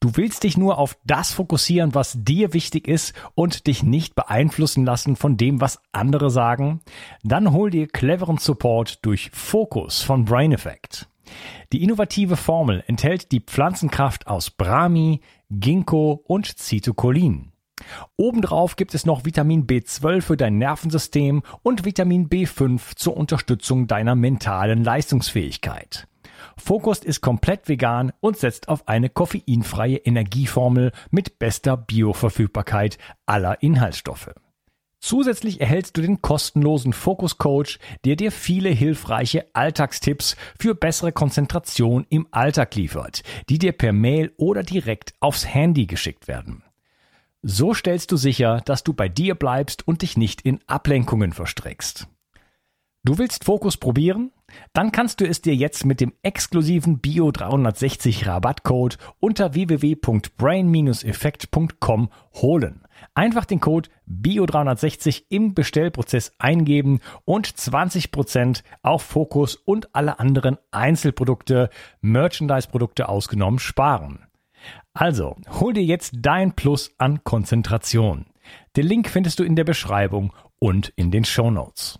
Du willst dich nur auf das fokussieren, was dir wichtig ist und dich nicht beeinflussen lassen von dem, was andere sagen? Dann hol dir cleveren Support durch Focus von Brain Effect. Die innovative Formel enthält die Pflanzenkraft aus Brahmi, Ginkgo und Citocholin. Obendrauf gibt es noch Vitamin B12 für dein Nervensystem und Vitamin B5 zur Unterstützung deiner mentalen Leistungsfähigkeit. Focus ist komplett vegan und setzt auf eine koffeinfreie Energieformel mit bester Bioverfügbarkeit aller Inhaltsstoffe. Zusätzlich erhältst du den kostenlosen Focus Coach, der dir viele hilfreiche Alltagstipps für bessere Konzentration im Alltag liefert, die dir per Mail oder direkt aufs Handy geschickt werden. So stellst du sicher, dass du bei dir bleibst und dich nicht in Ablenkungen verstrickst. Du willst Fokus probieren? Dann kannst du es dir jetzt mit dem exklusiven Bio 360 Rabattcode unter www.brain-effekt.com holen. Einfach den Code BIO360 im Bestellprozess eingeben und 20% auf Fokus und alle anderen Einzelprodukte, Merchandise-Produkte ausgenommen sparen. Also, hol dir jetzt dein Plus an Konzentration. Den Link findest du in der Beschreibung und in den Show Notes.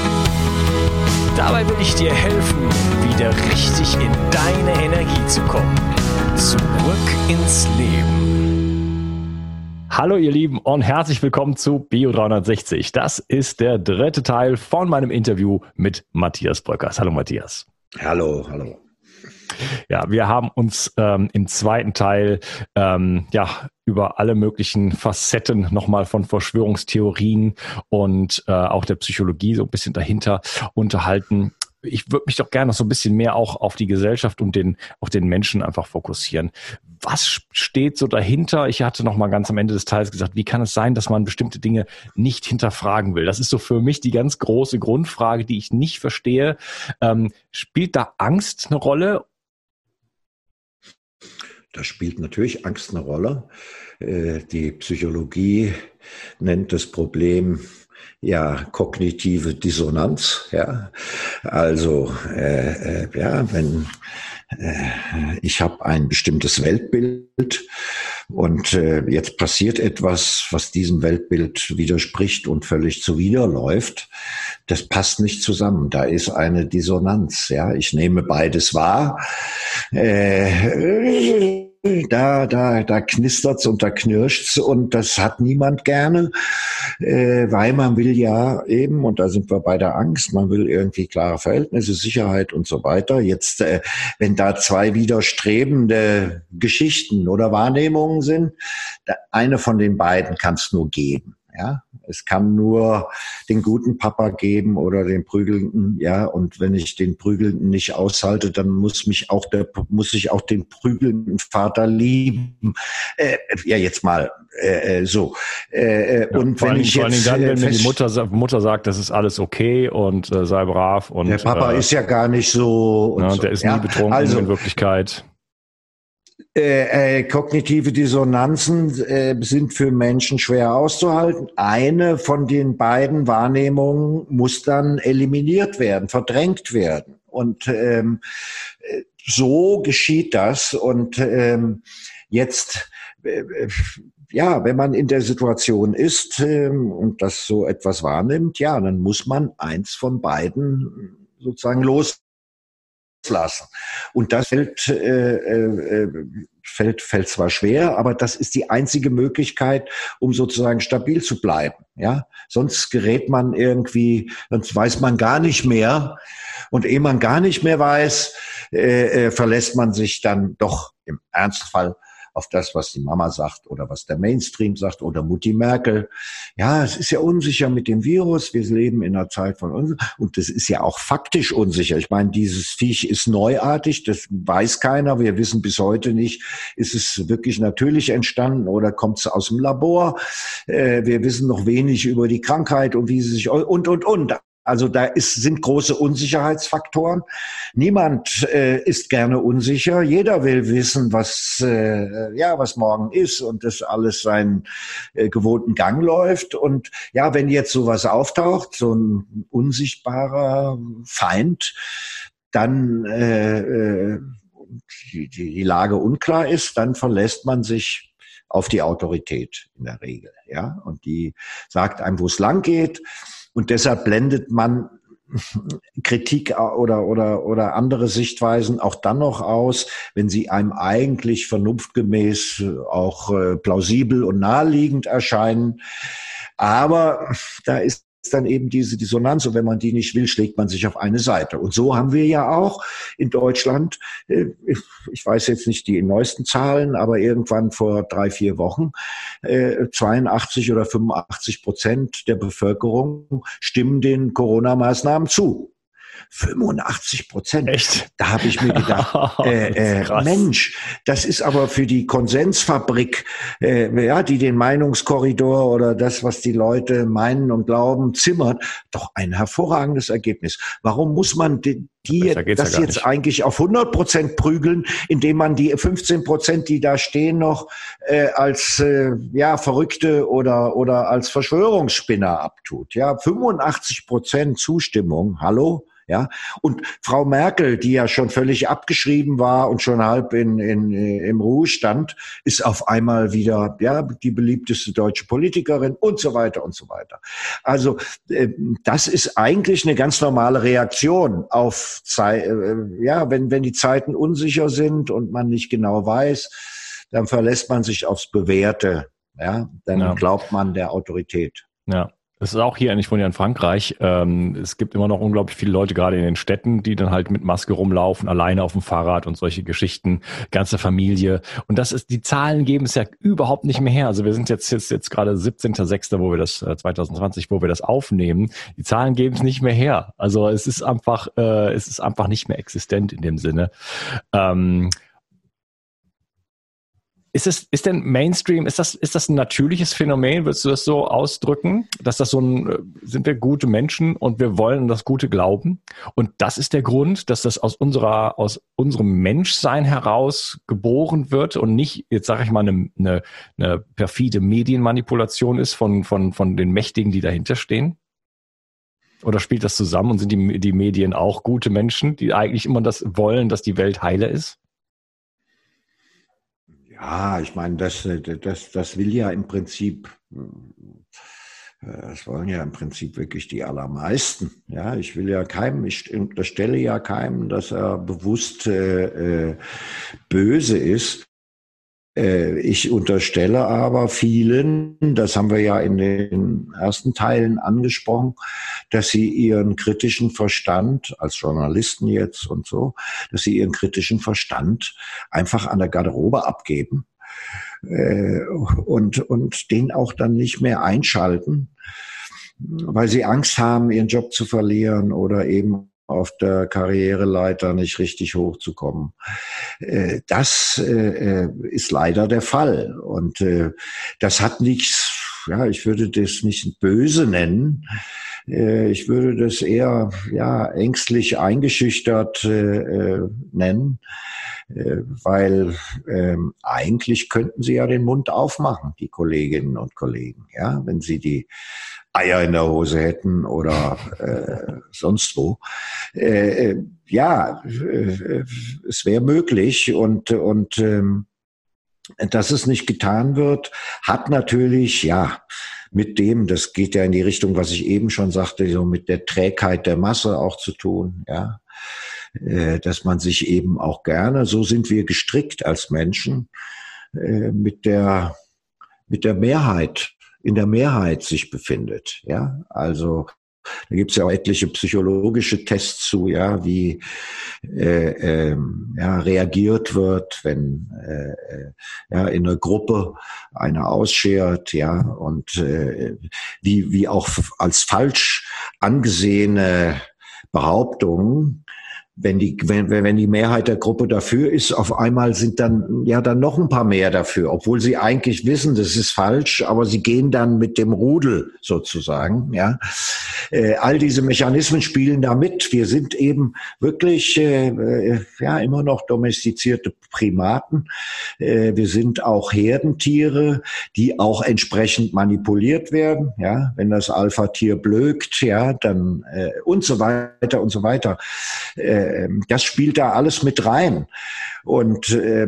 Dabei will ich dir helfen, wieder richtig in deine Energie zu kommen. Zurück ins Leben. Hallo ihr Lieben und herzlich willkommen zu Bio 360. Das ist der dritte Teil von meinem Interview mit Matthias Bröckers. Hallo Matthias. Hallo, hallo. Ja, wir haben uns ähm, im zweiten Teil ähm, ja über alle möglichen Facetten nochmal von Verschwörungstheorien und äh, auch der Psychologie so ein bisschen dahinter unterhalten. Ich würde mich doch gerne noch so ein bisschen mehr auch auf die Gesellschaft und den, auf den Menschen einfach fokussieren. Was steht so dahinter? Ich hatte noch mal ganz am Ende des Teils gesagt, wie kann es sein, dass man bestimmte Dinge nicht hinterfragen will? Das ist so für mich die ganz große Grundfrage, die ich nicht verstehe. Ähm, spielt da Angst eine Rolle da spielt natürlich Angst eine Rolle. Äh, die Psychologie nennt das Problem ja kognitive Dissonanz. Ja, also äh, äh, ja, wenn äh, ich habe ein bestimmtes Weltbild und äh, jetzt passiert etwas, was diesem Weltbild widerspricht und völlig zuwiderläuft. Das passt nicht zusammen. Da ist eine Dissonanz. Ja, ich nehme beides wahr. Äh, da, da, da knistert's und da knirscht's und das hat niemand gerne, äh, weil man will ja eben, und da sind wir bei der Angst, man will irgendwie klare Verhältnisse, Sicherheit und so weiter. Jetzt, äh, wenn da zwei widerstrebende Geschichten oder Wahrnehmungen sind, eine von den beiden kann es nur geben. Ja, es kann nur den guten Papa geben oder den prügelnden, ja. Und wenn ich den prügelnden nicht aushalte, dann muss mich auch der, muss ich auch den prügelnden Vater lieben. Äh, ja, jetzt mal äh, äh so. Äh, äh ja, und wenn ich jetzt, dann, wenn mir die Mutter, Mutter sagt, das ist alles okay und äh, sei brav und der Papa äh, ist ja gar nicht so. Und ja, so. der ist nie betrunken also, in Wirklichkeit. Äh, äh, kognitive Dissonanzen äh, sind für Menschen schwer auszuhalten. Eine von den beiden Wahrnehmungen muss dann eliminiert werden, verdrängt werden. Und ähm, so geschieht das. Und ähm, jetzt, äh, ja, wenn man in der Situation ist ähm, und das so etwas wahrnimmt, ja, dann muss man eins von beiden sozusagen los lassen. Und das fällt, äh, äh, fällt, fällt zwar schwer, aber das ist die einzige Möglichkeit, um sozusagen stabil zu bleiben. Ja, sonst gerät man irgendwie, sonst weiß man gar nicht mehr. Und ehe man gar nicht mehr weiß, äh, äh, verlässt man sich dann doch im Ernstfall auf das, was die Mama sagt oder was der Mainstream sagt oder Mutti Merkel. Ja, es ist ja unsicher mit dem Virus. Wir leben in einer Zeit von uns und das ist ja auch faktisch unsicher. Ich meine, dieses Viech ist neuartig, das weiß keiner. Wir wissen bis heute nicht, ist es wirklich natürlich entstanden oder kommt es aus dem Labor. Äh, wir wissen noch wenig über die Krankheit und wie sie sich und und und. Also da ist, sind große Unsicherheitsfaktoren. Niemand äh, ist gerne unsicher. Jeder will wissen, was äh, ja was morgen ist und das alles seinen äh, gewohnten Gang läuft. Und ja, wenn jetzt sowas auftaucht, so ein unsichtbarer Feind, dann äh, äh, die, die Lage unklar ist, dann verlässt man sich auf die Autorität in der Regel, ja, und die sagt einem, wo es lang geht. Und deshalb blendet man Kritik oder, oder, oder andere Sichtweisen auch dann noch aus, wenn sie einem eigentlich vernunftgemäß auch äh, plausibel und naheliegend erscheinen. Aber da ist dann eben diese Dissonanz und wenn man die nicht will, schlägt man sich auf eine Seite. Und so haben wir ja auch in Deutschland, äh, ich weiß jetzt nicht die neuesten Zahlen, aber irgendwann vor drei, vier Wochen, 82 äh, oder 85 Prozent der Bevölkerung stimmen den Corona-Maßnahmen zu. 85 Prozent. Echt? Da habe ich mir gedacht, äh, äh, Mensch, das ist aber für die Konsensfabrik, äh, ja, die den Meinungskorridor oder das, was die Leute meinen und glauben, zimmert, doch ein hervorragendes Ergebnis. Warum muss man die, die das ja jetzt nicht. eigentlich auf 100 Prozent prügeln, indem man die 15 Prozent, die da stehen, noch äh, als äh, ja Verrückte oder oder als Verschwörungsspinner abtut. Ja, 85 Prozent Zustimmung. Hallo? Ja, und Frau Merkel, die ja schon völlig abgeschrieben war und schon halb in, in, im Ruhestand, ist auf einmal wieder ja die beliebteste deutsche Politikerin und so weiter und so weiter. Also äh, das ist eigentlich eine ganz normale Reaktion auf Zeit, äh, ja, wenn wenn die Zeiten unsicher sind und man nicht genau weiß, dann verlässt man sich aufs Bewährte. Ja, dann ja. glaubt man der Autorität. Ja. Es ist auch hier, ich wohne ja in Frankreich, ähm, es gibt immer noch unglaublich viele Leute, gerade in den Städten, die dann halt mit Maske rumlaufen, alleine auf dem Fahrrad und solche Geschichten, ganze Familie. Und das ist, die Zahlen geben es ja überhaupt nicht mehr her. Also wir sind jetzt, jetzt, jetzt gerade 17.06., wo wir das, äh, 2020, wo wir das aufnehmen. Die Zahlen geben es nicht mehr her. Also es ist einfach, äh, es ist einfach nicht mehr existent in dem Sinne. Ähm, ist es, ist denn Mainstream, ist das, ist das ein natürliches Phänomen? Würdest du das so ausdrücken? Dass das so ein, äh, sind wir gute Menschen und wir wollen das Gute glauben? Und das ist der Grund, dass das aus unserer, aus unserem Menschsein heraus geboren wird und nicht, jetzt sage ich mal, eine, eine, eine perfide Medienmanipulation ist von, von, von den Mächtigen, die dahinter stehen? Oder spielt das zusammen und sind die, die Medien auch gute Menschen, die eigentlich immer das wollen, dass die Welt heile ist? Ja, ich meine, das, das, das will ja im Prinzip, äh, das wollen ja im Prinzip wirklich die allermeisten. Ja, ich will ja keinem, ich unterstelle ja keinem, dass er bewusst äh, äh böse ist. Äh, ich unterstelle aber vielen, das haben wir ja in den ersten Teilen angesprochen, dass sie ihren kritischen Verstand, als Journalisten jetzt und so, dass sie ihren kritischen Verstand einfach an der Garderobe abgeben äh, und, und den auch dann nicht mehr einschalten, weil sie Angst haben, ihren Job zu verlieren oder eben auf der Karriereleiter nicht richtig hochzukommen. Äh, das äh, ist leider der Fall. Und äh, das hat nichts, ja, ich würde das nicht böse nennen. Ich würde das eher ja, ängstlich eingeschüchtert nennen, weil ähm, eigentlich könnten sie ja den Mund aufmachen, die Kolleginnen und Kollegen, ja, wenn sie die Eier in der Hose hätten oder äh, sonst wo. Äh, äh ja, äh, es wäre möglich und und ähm, dass es nicht getan wird, hat natürlich ja mit dem, das geht ja in die Richtung, was ich eben schon sagte, so mit der Trägheit der Masse auch zu tun, ja, äh, dass man sich eben auch gerne, so sind wir gestrickt als Menschen, äh, mit der mit der Mehrheit in der Mehrheit sich befindet. Ja, also Da gibt es ja auch etliche psychologische Tests zu, ja, wie äh, äh, ja, reagiert wird, wenn äh, äh, ja, in einer Gruppe einer ausschert, ja, und äh, wie, wie auch als falsch angesehene Behauptungen wenn die, wenn, wenn die Mehrheit der Gruppe dafür ist, auf einmal sind dann ja dann noch ein paar mehr dafür, obwohl sie eigentlich wissen, das ist falsch, aber sie gehen dann mit dem Rudel sozusagen. Ja, äh, all diese Mechanismen spielen da mit. Wir sind eben wirklich äh, äh ja immer noch domestizierte Primaten. Äh, wir sind auch Herdentiere, die auch entsprechend manipuliert werden. Ja, wenn das Alpha-Tier blökt, ja, dann äh, und so weiter und so weiter. Äh, ähm, das spielt da alles mit rein. Und äh,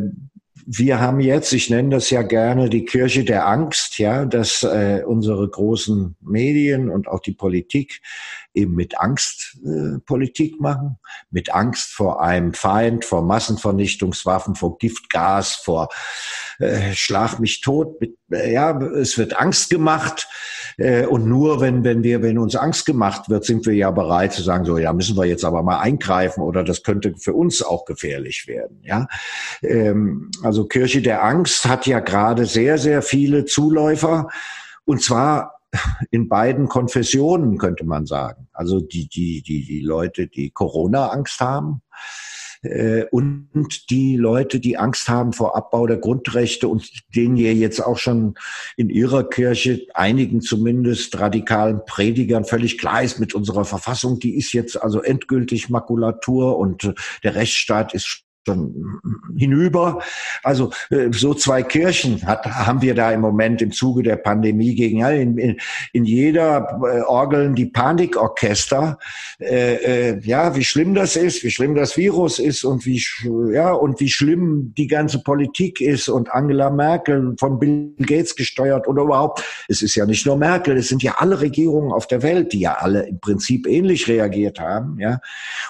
wir haben jetzt, ich nenne das ja gerne die Kirche der Angst, ja, dass äh, unsere großen Medien und auch die Politik eben mit Angst äh, Politik machen, mit Angst vor einem Feind, vor Massenvernichtungswaffen, vor Giftgas, vor äh, Schlag mich tot. Mit, äh, ja, es wird Angst gemacht äh, und nur wenn wenn wir wenn uns Angst gemacht wird, sind wir ja bereit zu sagen, so ja müssen wir jetzt aber mal eingreifen oder das könnte für uns auch gefährlich werden. Ja, ähm, also Kirche der Angst hat ja gerade sehr sehr viele Zuläufer und zwar in beiden Konfessionen, könnte man sagen. Also die, die, die, die Leute, die Corona-Angst haben äh, und die Leute, die Angst haben vor Abbau der Grundrechte und denen ihr jetzt auch schon in ihrer Kirche, einigen zumindest radikalen Predigern völlig klar ist mit unserer Verfassung, die ist jetzt also endgültig Makulatur und der Rechtsstaat ist schon hinüber. Also äh, so zwei Kirchen hat, haben wir da im Moment im Zuge der Pandemie gegen in, in, in jeder äh, Orgeln die Panikorchester. Äh, äh, ja, wie schlimm das ist, wie schlimm das Virus ist und wie ja und wie schlimm die ganze Politik ist und Angela Merkel von Bill Gates gesteuert oder überhaupt. Es ist ja nicht nur Merkel, es sind ja alle Regierungen auf der Welt, die ja alle im Prinzip ähnlich reagiert haben. Ja,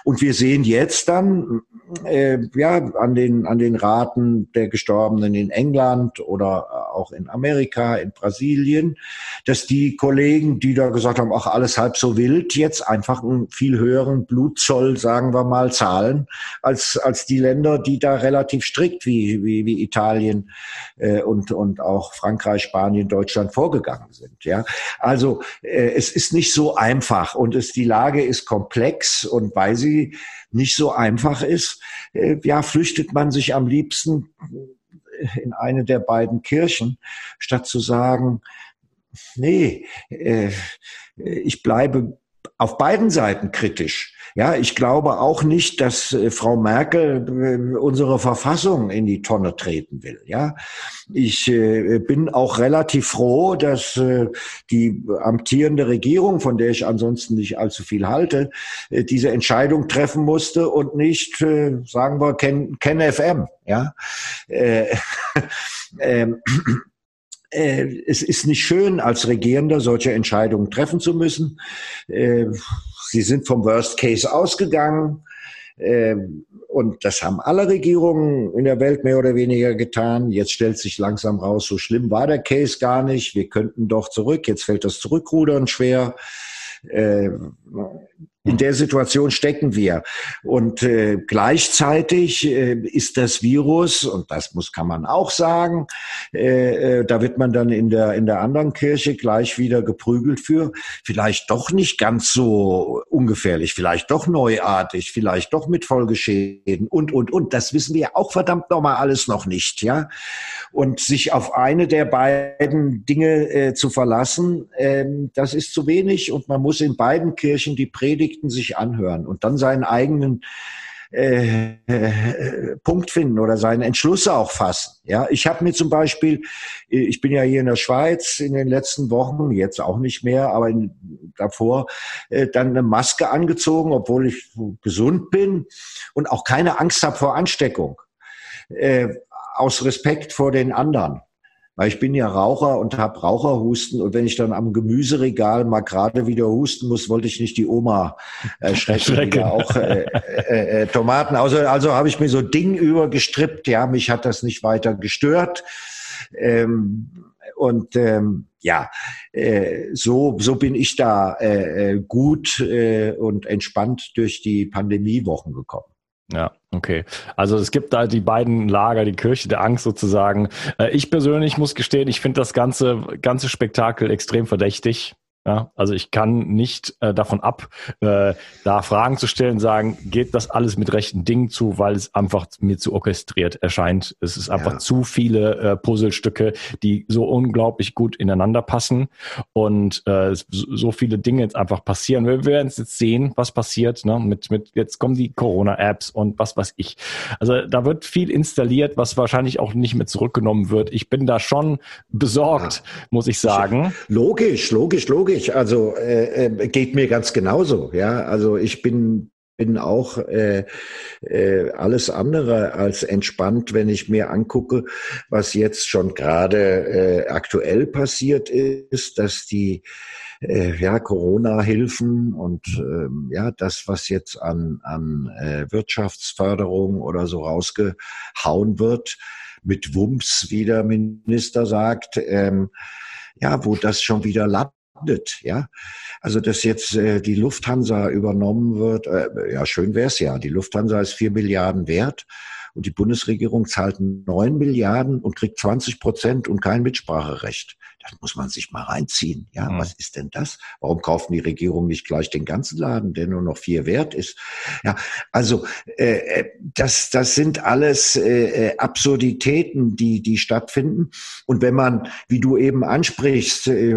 und wir sehen jetzt dann äh, ja, an den, an den Raten der Gestorbenen in England oder auch in Amerika, in Brasilien, dass die Kollegen, die da gesagt haben, ach, alles halb so wild, jetzt einfach einen viel höheren Blutzoll, sagen wir mal, zahlen, als, als die Länder, die da relativ strikt wie, wie, wie Italien äh, und, und auch Frankreich, Spanien, Deutschland vorgegangen sind. Ja, also äh, es ist nicht so einfach und es, die Lage ist komplex und weil sie nicht so einfach ist, äh, ja, flüchtet man sich am liebsten in eine der beiden Kirchen, statt zu sagen, nee, äh, ich bleibe auf beiden Seiten kritisch. Ja, ich glaube auch nicht, dass äh, Frau Merkel äh, unsere Verfassung in die Tonne treten will. Ja, ich äh, bin auch relativ froh, dass die amtierende Regierung, von der ich ansonsten nicht allzu viel halte, diese Entscheidung treffen musste und nicht, sagen wir, Ken, Ken FM. Ja. ähm, es ist nicht schön, als Regierender solche Entscheidungen treffen zu müssen. Sie sind vom Worst Case ausgegangen. Ähm, und das haben alle Regierungen in der Welt mehr oder weniger getan. Jetzt stellt sich langsam raus, so schlimm war der Case gar nicht. Wir könnten doch zurück. Jetzt fällt das Zurückrudern schwer. In der Situation stecken wir. Und äh, gleichzeitig äh, ist das Virus, und das muss kann man auch sagen, äh, äh, da wird man dann in der, in der anderen Kirche gleich wieder geprügelt für, vielleicht doch nicht ganz so ungefährlich, vielleicht doch neuartig, vielleicht doch mit Folgeschäden und, und, und. Das wissen wir auch verdammt nochmal alles noch nicht, ja. Und sich auf eine der beiden Dinge äh, zu verlassen, äh, das ist zu wenig und man muss in beiden Kirchen die Predigt Predigten sich anhören und dann seinen eigenen äh, äh, Punkt finden oder seine Entschlüsse auch fassen. Ja, ich habe mir zum Beispiel, ich bin ja hier in der Schweiz in den letzten Wochen, jetzt auch nicht mehr, aber in, davor äh, dann eine Maske angezogen, obwohl ich gesund bin und auch keine Angst habe vor Ansteckung, äh, aus Respekt vor den anderen. Weil ich bin ja Raucher und habe Raucherhusten und wenn ich dann am Gemüseregal mal gerade wieder husten muss, wollte ich nicht die Oma äh, schrecken, auch äh, äh, äh, Tomaten. Also, also habe ich mir so Ding übergestrippt. Ja, mich hat das nicht weiter gestört. Ähm, und ähm, ja, äh, so, so bin ich da äh, äh, gut äh, und entspannt durch die Pandemiewochen gekommen. Ja, okay. Also es gibt da die beiden Lager, die Kirche der Angst sozusagen. Äh, ich persönlich muss gestehen, ich finde das ganze, ganze Spektakel extrem verdächtig. Ja, also ich kann nicht äh, davon ab, äh, da Fragen zu stellen, sagen, geht das alles mit rechten Dingen zu, weil es einfach mir zu orchestriert erscheint. Es ist einfach ja. zu viele äh, Puzzlestücke, die so unglaublich gut ineinander passen und äh, so viele Dinge jetzt einfach passieren. Wir werden jetzt sehen, was passiert. Ne? Mit, mit jetzt kommen die Corona-Apps und was weiß ich. Also da wird viel installiert, was wahrscheinlich auch nicht mehr zurückgenommen wird. Ich bin da schon besorgt, ja. muss ich sagen. Logisch, logisch, logisch ich. Also äh, äh, geht mir ganz genauso. Ja, also ich bin bin auch äh, äh, alles andere als entspannt, wenn ich mir angucke, was jetzt schon gerade äh, aktuell passiert ist, dass die äh, ja Corona-Hilfen und ähm, ja das, was jetzt an an äh, Wirtschaftsförderung oder so rausgehauen wird, mit Wumms, wie der Minister sagt, ähm, ja, wo das schon wieder gelandet, ja. Also dass jetzt äh, die Lufthansa übernommen wird, äh, ja schön wär's ja. Die Lufthansa ist vier Milliarden wert und die Bundesregierung zahlt neun Milliarden und kriegt 20 Prozent und kein Mitspracherecht. Das muss man sich mal reinziehen. Ja, mhm. was ist denn das? Warum kaufen die Regierung nicht gleich den ganzen Laden, der nur noch vier wert ist? Ja, also äh, äh das, das sind alles äh, äh, Absurditäten, die, die stattfinden. Und wenn man, wie du eben ansprichst, äh,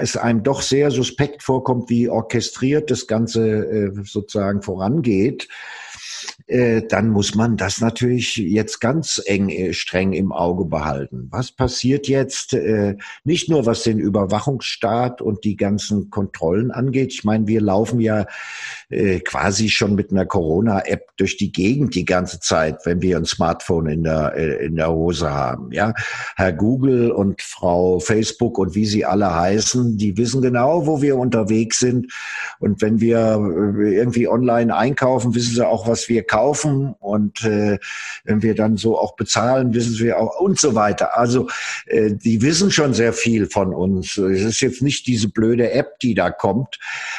es einem doch sehr suspekt vorkommt, wie orchestriert das Ganze äh, sozusagen vorangeht, äh, dann muss man das natürlich jetzt ganz eng, äh, streng im Auge behalten. Was passiert jetzt, äh, nicht nur was den Überwachungsstaat und die ganzen Kontrollen angeht. Ich meine, wir laufen ja quasi schon mit einer Corona-App durch die Gegend die ganze Zeit, wenn wir ein Smartphone in der, in der Hose haben. Ja, Herr Google und Frau Facebook und wie sie alle heißen, die wissen genau, wo wir unterwegs sind. Und wenn wir irgendwie online einkaufen, wissen sie auch, was wir kaufen und äh, wenn wir dann so auch bezahlen, wissen wir auch und so weiter. Also äh, die wissen schon sehr viel von uns. Es ist jetzt nicht diese blöde App, die da kommt,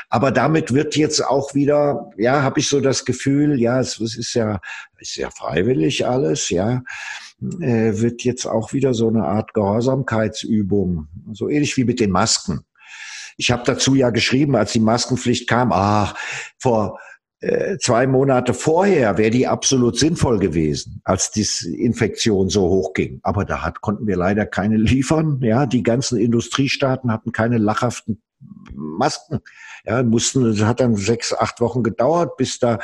aber damit wird jetzt auch wieder, ja, habe ich so das Gefühl, ja, es, es ist ja ist ja freiwillig alles, ja äh, wird jetzt auch wieder so eine Art Gehorsamkeitsübung, so ähnlich wie mit den Masken. Ich habe dazu ja geschrieben, als die Maskenpflicht kam, ach, vor zwei Monate vorher wäre die absolut sinnvoll gewesen, als die Infektion so hoch ging. Aber da hat, konnten wir leider keine liefern. Ja, die ganzen Industriestaaten hatten keine lachhaften Masken. Ja, mussten, es hat dann sechs, acht Wochen gedauert, bis da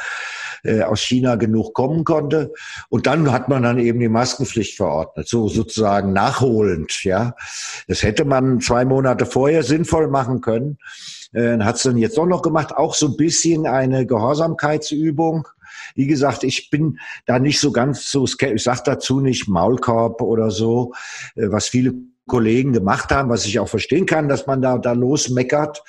äh, aus China genug kommen konnte. Und dann hat man dann eben die Maskenpflicht verordnet, so sozusagen nachholend. Ja, das hätte man zwei Monate vorher sinnvoll machen können. Äh, hat es dann jetzt doch noch gemacht, auch so ein bisschen eine Gehorsamkeitsübung. Wie gesagt, ich bin da nicht so ganz so. Ich sage dazu nicht Maulkorb oder so, äh, was viele Kollegen gemacht haben, was ich auch verstehen kann, dass man da, da losmeckert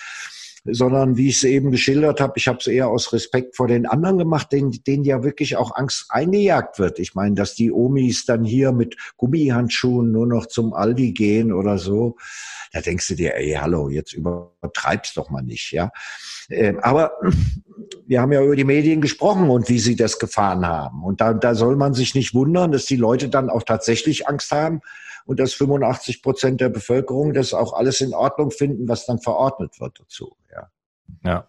sondern wie ich es eben geschildert habe, ich habe es eher aus Respekt vor den anderen gemacht, denen, denen ja wirklich auch Angst eingejagt wird. Ich meine, dass die Omis dann hier mit Gummihandschuhen nur noch zum Aldi gehen oder so, da denkst du dir, ey, hallo, jetzt übertreib's doch mal nicht, ja. Ähm, aber wir haben ja über die Medien gesprochen und wie sie das gefahren haben. Und da, da soll man sich nicht wundern, dass die Leute dann auch tatsächlich Angst haben und dass 85 Prozent der Bevölkerung das auch alles in Ordnung finden, was dann verordnet wird dazu. Ja.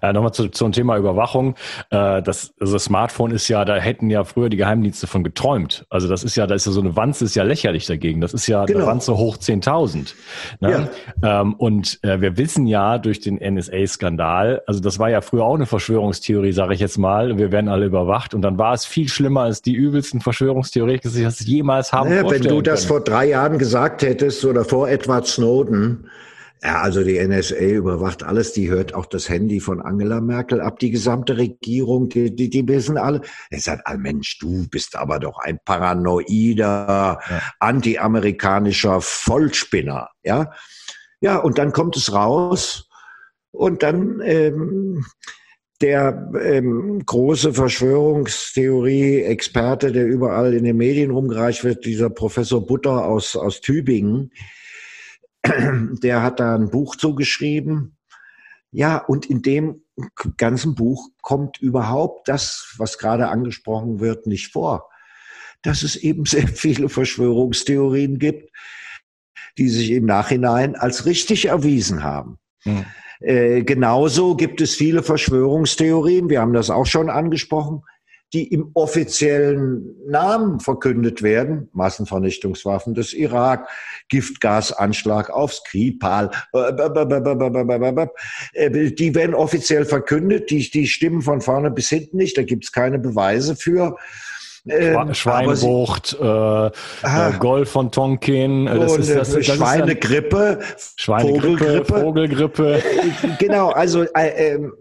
Äh, Nochmal zu, zum Thema Überwachung. Äh, das, also das Smartphone ist ja, da hätten ja früher die Geheimdienste von geträumt. Also das ist ja, da ist ja so eine Wanze ist ja lächerlich dagegen. Das ist ja genau. eine Wanze hoch 10.000. Ne? Ja. Ähm, und äh, wir wissen ja durch den NSA-Skandal, also das war ja früher auch eine Verschwörungstheorie, sage ich jetzt mal. Wir werden alle überwacht und dann war es viel schlimmer als die übelsten Verschwörungstheoretiker, die das jemals haben. Naja, wenn du das können. vor drei Jahren gesagt hättest oder vor Edward Snowden, ja, also die NSA überwacht alles, die hört auch das Handy von Angela Merkel ab, die gesamte Regierung, die, die, die wissen alle. Er sagt, ah, Mensch, du bist aber doch ein paranoider, ja. anti-amerikanischer Vollspinner, ja. Ja, und dann kommt es raus und dann ähm, der ähm, große Verschwörungstheorie-Experte, der überall in den Medien rumgereicht wird, dieser Professor Butter aus, aus Tübingen, der hat da ein Buch zugeschrieben. Ja, und in dem ganzen Buch kommt überhaupt das, was gerade angesprochen wird, nicht vor. Dass es eben sehr viele Verschwörungstheorien gibt, die sich im Nachhinein als richtig erwiesen haben. Mhm. Äh, genauso gibt es viele Verschwörungstheorien, wir haben das auch schon angesprochen, die im offiziellen Namen verkündet werden, Massenvernichtungswaffen des Irak, Giftgasanschlag auf Skripal, die werden offiziell verkündet, die, die stimmen von vorne bis hinten nicht, da gibt es keine Beweise für. Ähm, Schweinbucht, äh, äh, Golf von Tonkin, äh, das, ist, das, das Schweinegrippe, Schweinegrippe, Vogelgrippe. Vogelgrippe. genau, also äh, ähm,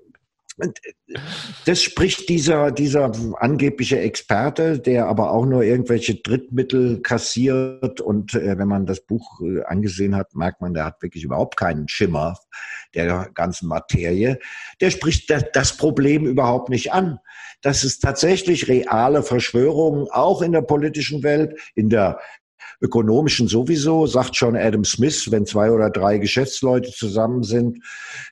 das spricht dieser, dieser angebliche Experte, der aber auch nur irgendwelche Drittmittel kassiert. Und äh, wenn man das Buch äh, angesehen hat, merkt man, der hat wirklich überhaupt keinen Schimmer der ganzen Materie. Der spricht das, das Problem überhaupt nicht an. Dass es tatsächlich reale Verschwörungen auch in der politischen Welt, in der ökonomischen sowieso, sagt schon Adam Smith, wenn zwei oder drei Geschäftsleute zusammen sind,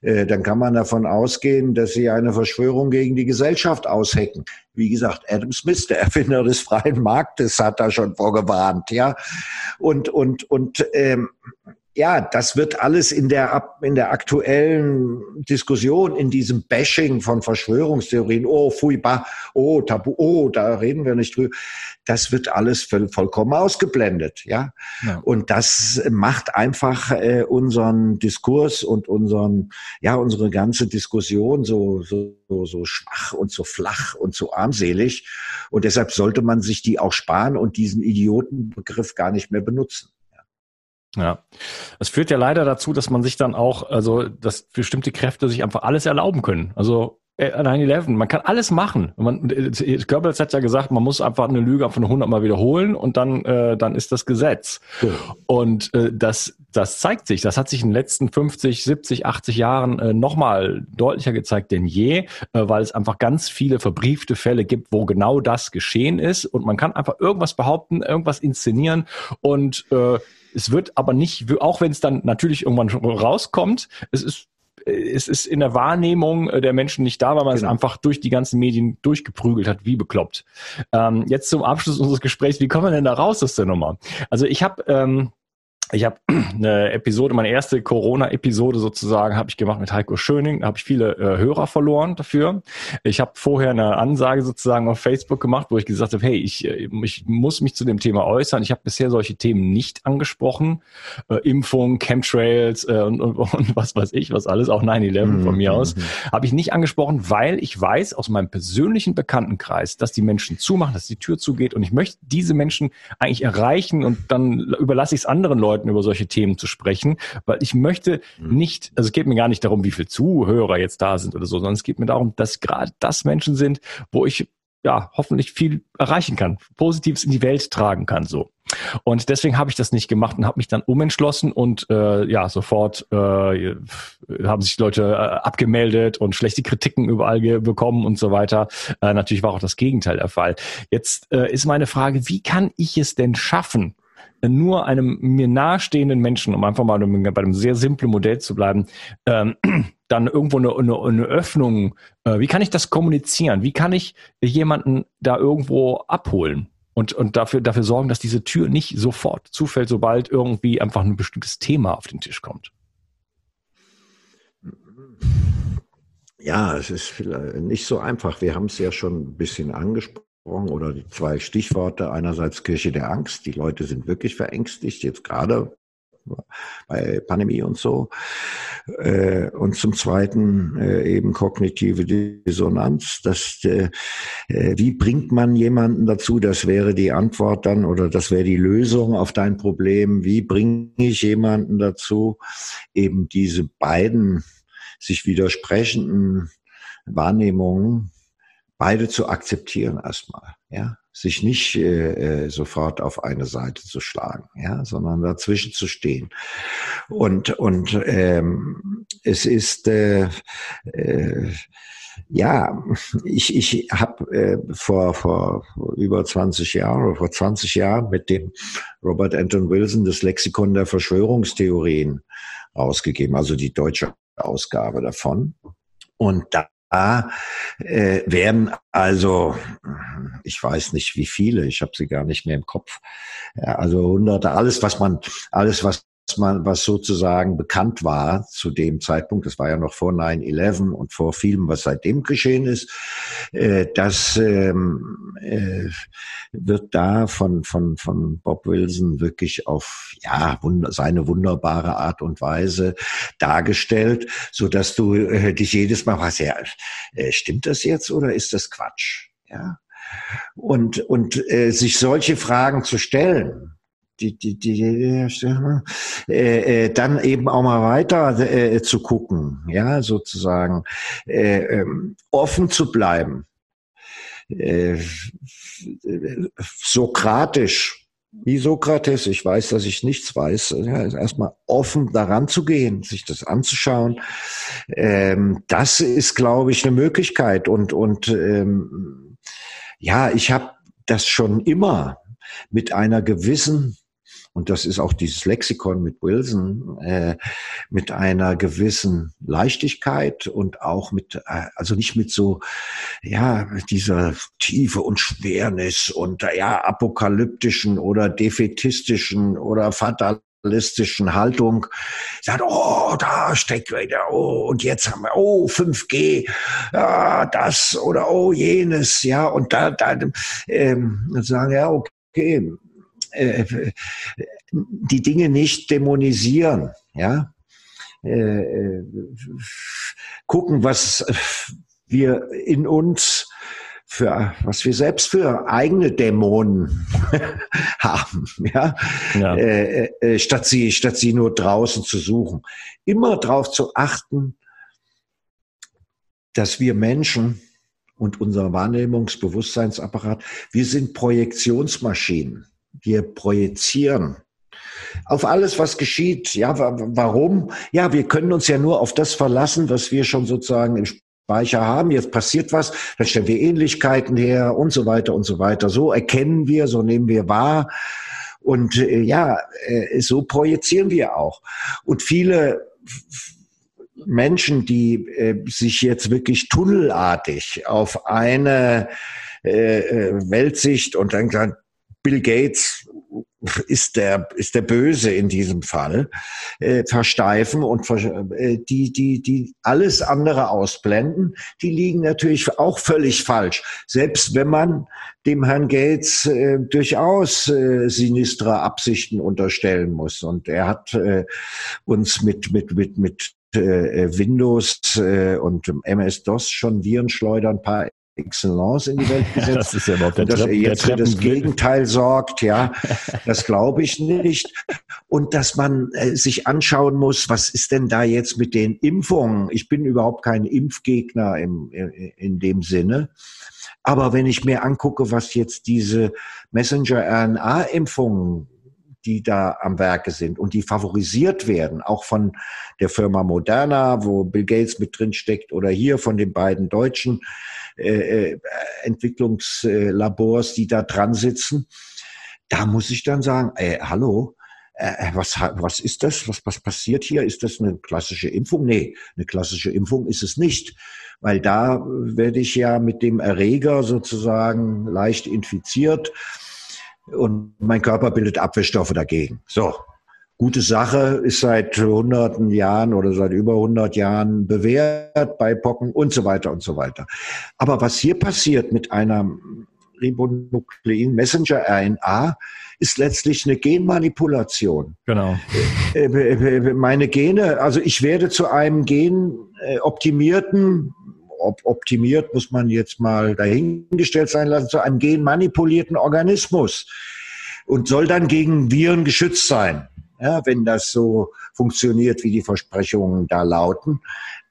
äh, dann kann man davon ausgehen, dass sie eine Verschwörung gegen die Gesellschaft aushecken. Wie gesagt, Adam Smith, der Erfinder des freien Marktes, hat da schon vorgewarnt, ja. Und und und ähm, ja, das wird alles in der, in der aktuellen Diskussion, in diesem Bashing von Verschwörungstheorien, oh, fui, bah, oh, tabu, oh, da reden wir nicht drüber. Das wird alles voll, vollkommen ausgeblendet, ja? ja. Und das macht einfach äh, unseren Diskurs und unseren, ja, unsere ganze Diskussion so, so, so schwach und so flach und so armselig. Und deshalb sollte man sich die auch sparen und diesen Idiotenbegriff gar nicht mehr benutzen. Ja, es führt ja leider dazu, dass man sich dann auch, also dass bestimmte Kräfte sich einfach alles erlauben können. Also 9-11, äh, man kann alles machen. Man, Goebbels hat ja gesagt, man muss einfach eine Lüge von 100 Mal wiederholen und dann, äh, dann ist das Gesetz. Ja. Und äh, das, das zeigt sich, das hat sich in den letzten 50, 70, 80 Jahren äh, nochmal deutlicher gezeigt denn je, äh, weil es einfach ganz viele verbriefte Fälle gibt, wo genau das geschehen ist und man kann einfach irgendwas behaupten, irgendwas inszenieren und äh, es wird aber nicht, auch wenn es dann natürlich irgendwann rauskommt, es ist es ist in der Wahrnehmung der Menschen nicht da, weil man genau. es einfach durch die ganzen Medien durchgeprügelt hat, wie bekloppt. Ähm, jetzt zum Abschluss unseres Gesprächs, wie kommen wir denn da raus aus der Nummer? Also ich habe ähm, ich habe eine Episode, meine erste Corona-Episode sozusagen, habe ich gemacht mit Heiko Schöning. Da habe ich viele äh, Hörer verloren dafür. Ich habe vorher eine Ansage sozusagen auf Facebook gemacht, wo ich gesagt habe, hey, ich, äh, ich muss mich zu dem Thema äußern. Ich habe bisher solche Themen nicht angesprochen. Äh, Impfung, Chemtrails äh, und, und, und, was weiß ich, was alles, auch 9-11 mhm. von mir aus, mhm. habe ich nicht angesprochen, weil ich weiß aus meinem persönlichen Bekanntenkreis, dass die Menschen zumachen, dass die Tür zugeht und ich möchte diese Menschen eigentlich erreichen und dann überlasse ich es anderen Leuten Leuten über solche Themen zu sprechen, weil ich möchte mhm. nicht, also es geht mir gar nicht darum, wie viele Zuhörer jetzt da sind oder so, sondern es geht mir darum, dass gerade das Menschen sind, wo ich ja hoffentlich viel erreichen kann, Positives in die Welt tragen kann, so. Und deswegen habe ich das nicht gemacht und habe mich dann umentschlossen und äh, ja, sofort äh, haben sich Leute äh, abgemeldet und schlechte Kritiken überall bekommen und so weiter. Äh, natürlich war auch das Gegenteil der Fall. Jetzt äh, ist meine Frage, wie kann ich es denn schaffen, nur einem mir nahestehenden Menschen, um einfach mal bei einem sehr simplen Modell zu bleiben, ähm, dann irgendwo eine, eine, eine Öffnung, äh, wie kann ich das kommunizieren? Wie kann ich jemanden da irgendwo abholen? Und, und dafür, dafür sorgen, dass diese Tür nicht sofort zufällt, sobald irgendwie einfach ein bestimmtes Thema auf den Tisch kommt. Ja, es ist nicht so einfach. Wir haben es ja schon ein bisschen angesprochen oder die zwei Stichworte. Einerseits Kirche der Angst. Die Leute sind wirklich verängstigt, jetzt gerade bei Pandemie und so. Äh, und zum Zweiten äh, eben kognitive Dissonanz. Das, äh, wie bringt man jemanden dazu? Das wäre die Antwort dann oder das wäre die Lösung auf dein Problem. Wie bringe ich jemanden dazu, eben diese beiden sich widersprechenden Wahrnehmungen beide zu akzeptieren erstmal, ja, sich nicht äh, äh, sofort auf eine Seite zu schlagen, ja, sondern dazwischen zu stehen. Und und ähm, es ist äh, äh, Ja, ich, ich habe äh, vor, vor über 20 Jahren, vor 20 Jahren mit dem Robert Anton Wilson das Lexikon der Verschwörungstheorien ausgegeben, also die deutsche Ausgabe davon. Und da äh, werden also, ich weiß nicht wie viele, ich habe sie gar nicht mehr im Kopf, also hunderte, alles was man, alles was man, was sozusagen bekannt war zu dem Zeitpunkt, das war ja noch vor 9-11 und vor vielem, was seitdem geschehen ist, äh, das ähm, äh, wird da von, von, von Bob Wilson wirklich auf ja, wunder, seine wunderbare Art und Weise dargestellt, so dass du äh, dich jedes Mal fragst, ja, äh, stimmt das jetzt oder ist das Quatsch? Ja. Und, und äh, sich solche Fragen zu stellen, die, die, die, äh, äh, dann eben auch mal weiter äh, zu gucken, ja, sozusagen äh, ähm, offen zu bleiben, äh, sokratisch, wie Sokrates, ich weiß, dass ich nichts weiß, ja, erstmal offen daran zu gehen, sich das anzuschauen, ähm, das ist, glaube ich, eine Möglichkeit und und ähm, ja, ich habe das schon immer mit einer gewissen und das ist auch dieses Lexikon mit Wilson, äh, mit einer gewissen Leichtigkeit und auch mit, äh, also nicht mit so, ja, dieser Tiefe und Schwernis und ja, apokalyptischen oder defetistischen oder fatalistischen Haltung. Sagt, oh, da steckt wieder, oh, und jetzt haben wir, oh, 5G, ja, das oder oh, jenes, ja, und da, da ähm, sagen, ja, okay, äh, die Dinge nicht dämonisieren, ja, äh, äh, gucken, was wir in uns für was wir selbst für eigene Dämonen haben, ja, ja. Äh, äh, statt sie statt sie nur draußen zu suchen, immer darauf zu achten, dass wir Menschen und unser Wahrnehmungsbewusstseinsapparat, wir sind Projektionsmaschinen wir projizieren auf alles, was geschieht. Ja, warum? Ja, wir können uns ja nur auf das verlassen, was wir schon sozusagen im Speicher haben. Jetzt passiert was, dann stellen wir Ähnlichkeiten her und so weiter und so weiter. So erkennen wir, so nehmen wir wahr. Und äh, ja, äh, so projizieren wir auch. Und viele Menschen, die äh, sich jetzt wirklich tunnelartig auf eine Weltsicht und dann Bill Gates ist der ist der Böse in diesem Fall äh, versteifen und äh, die die die alles andere ausblenden, die liegen natürlich auch völlig falsch. Selbst wenn man dem Herrn Gates äh, durchaus äh, sinistre Absichten unterstellen muss und er hat äh, uns mit mit mit mit äh, Windows äh, und MS DOS schon Virenschleudern paar Excellence in die Welt gesetzt. das ist ja überhaupt der, dass er jetzt für das Gegenteil sorgt, ja, das glaube ich nicht. Und dass man äh, sich anschauen muss, was ist denn da jetzt mit den Impfungen? Ich bin überhaupt kein Impfgegner im, in, in dem Sinne. Aber wenn ich mir angucke, was jetzt diese Messenger-RNA-Impfungen die da am Werke sind und die favorisiert werden, auch von der Firma Moderna, wo Bill Gates mit drin steckt, oder hier von den beiden Deutschen, äh, äh, Entwicklungslabors, die da dran sitzen. Da muss ich dann sagen, ey, hallo, äh, was, was ist das? Was, was passiert hier? Ist das eine klassische Impfung? Nee, eine klassische Impfung ist es nicht, weil da werde ich ja mit dem Erreger sozusagen leicht infiziert und mein Körper bildet Abwehrstoffe dagegen. So, gute Sache, ist seit hunderten Jahren oder seit über hundert Jahren bewährt bei Pocken und so weiter und so weiter. Aber was hier passiert mit einer Ribonuklein Messenger RNA ist letztlich eine Genmanipulation. Genau. Äh, äh, äh, meine Gene, also ich werde zu einem genoptimierten, ob optimiert muss man jetzt mal dahingestellt sein lassen, zu einem genmanipulierten Organismus und soll dann gegen Viren geschützt sein ja, wenn das so funktioniert, wie die Versprechungen da lauten.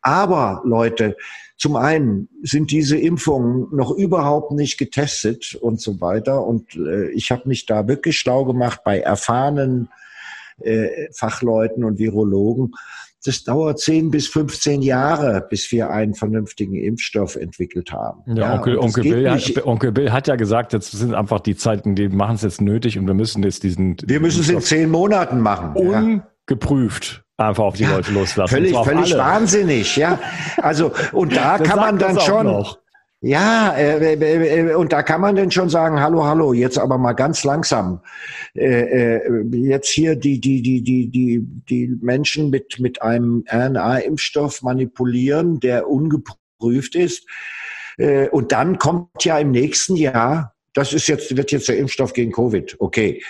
Aber Leute, zum einen sind diese Impfungen noch überhaupt nicht getestet und so weiter. Und äh, ich habe mich da wirklich schlau gemacht bei erfahrenen äh, Fachleuten und Virologen. Das dauert 10 bis 15 Jahre, bis wir einen vernünftigen Impfstoff entwickelt haben. Ja, ja Onkel, Onkel, Bill hat, Onkel Bill hat ja gesagt, jetzt sind einfach die Zeiten, die machen es jetzt nötig und wir müssen jetzt diesen. Wir müssen es in zehn Monaten machen. Ungeprüft einfach auf die ja, Leute loslassen. Völlig, völlig wahnsinnig, ja. Also, und da kann man dann schon. Noch. Ja, äh, äh, äh, und da kann man denn schon sagen, hallo, hallo, jetzt aber mal ganz langsam. Äh, äh, jetzt hier die, die, die, die, die, die Menschen mit, mit einem RNA-Impfstoff manipulieren, der ungeprüft ist. Äh, und dann kommt ja im nächsten Jahr, das ist jetzt, wird jetzt der Impfstoff gegen Covid, okay.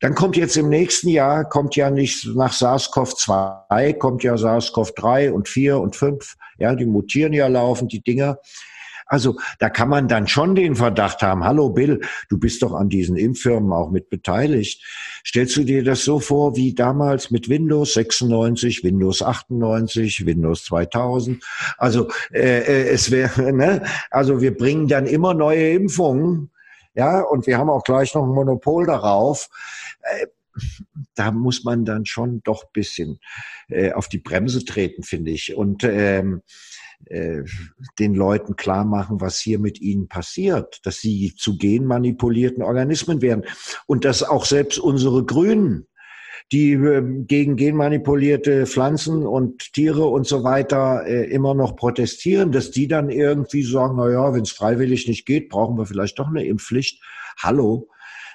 Dann kommt jetzt im nächsten Jahr, kommt ja nicht nach SARS-CoV-2, kommt ja SARS-CoV-3 und 4 und 5. Ja, die mutieren ja laufend, die Dinger. Also da kann man dann schon den Verdacht haben, hallo Bill, du bist doch an diesen Impffirmen auch mit beteiligt. Stellst du dir das so vor wie damals mit Windows 96, Windows 98, Windows 2000? Also äh, äh, es wäre, ne? also wir bringen dann immer neue Impfungen, ja, und wir haben auch gleich noch ein Monopol darauf. Äh, da muss man dann schon doch bisschen äh, auf die Bremse treten, finde ich. Und ähm, äh, den Leuten klar machen, was hier mit ihnen passiert, dass sie zu genmanipulierten Organismen werden und dass auch selbst unsere Grünen, die äh, gegen genmanipulierte Pflanzen und Tiere und so weiter äh, immer noch protestieren, dass die dann irgendwie sagen, na ja, wenn es freiwillig nicht geht, brauchen wir vielleicht doch eine Impfpflicht. Hallo,